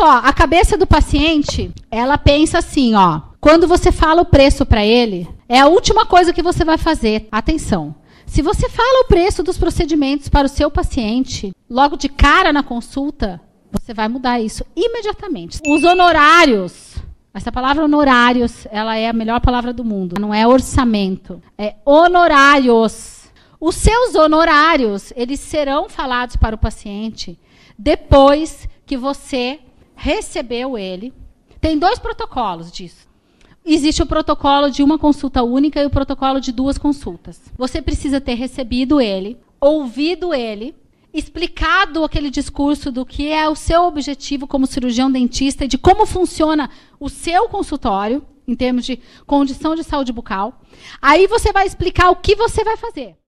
só, a cabeça do paciente, ela pensa assim, ó. Quando você fala o preço para ele, é a última coisa que você vai fazer. Atenção. Se você fala o preço dos procedimentos para o seu paciente, logo de cara na consulta, você vai mudar isso imediatamente. Os honorários. Essa palavra honorários, ela é a melhor palavra do mundo. Não é orçamento, é honorários. Os seus honorários, eles serão falados para o paciente depois que você recebeu ele. Tem dois protocolos disso. Existe o protocolo de uma consulta única e o protocolo de duas consultas. Você precisa ter recebido ele, ouvido ele, explicado aquele discurso do que é o seu objetivo como cirurgião dentista e de como funciona o seu consultório em termos de condição de saúde bucal. Aí você vai explicar o que você vai fazer.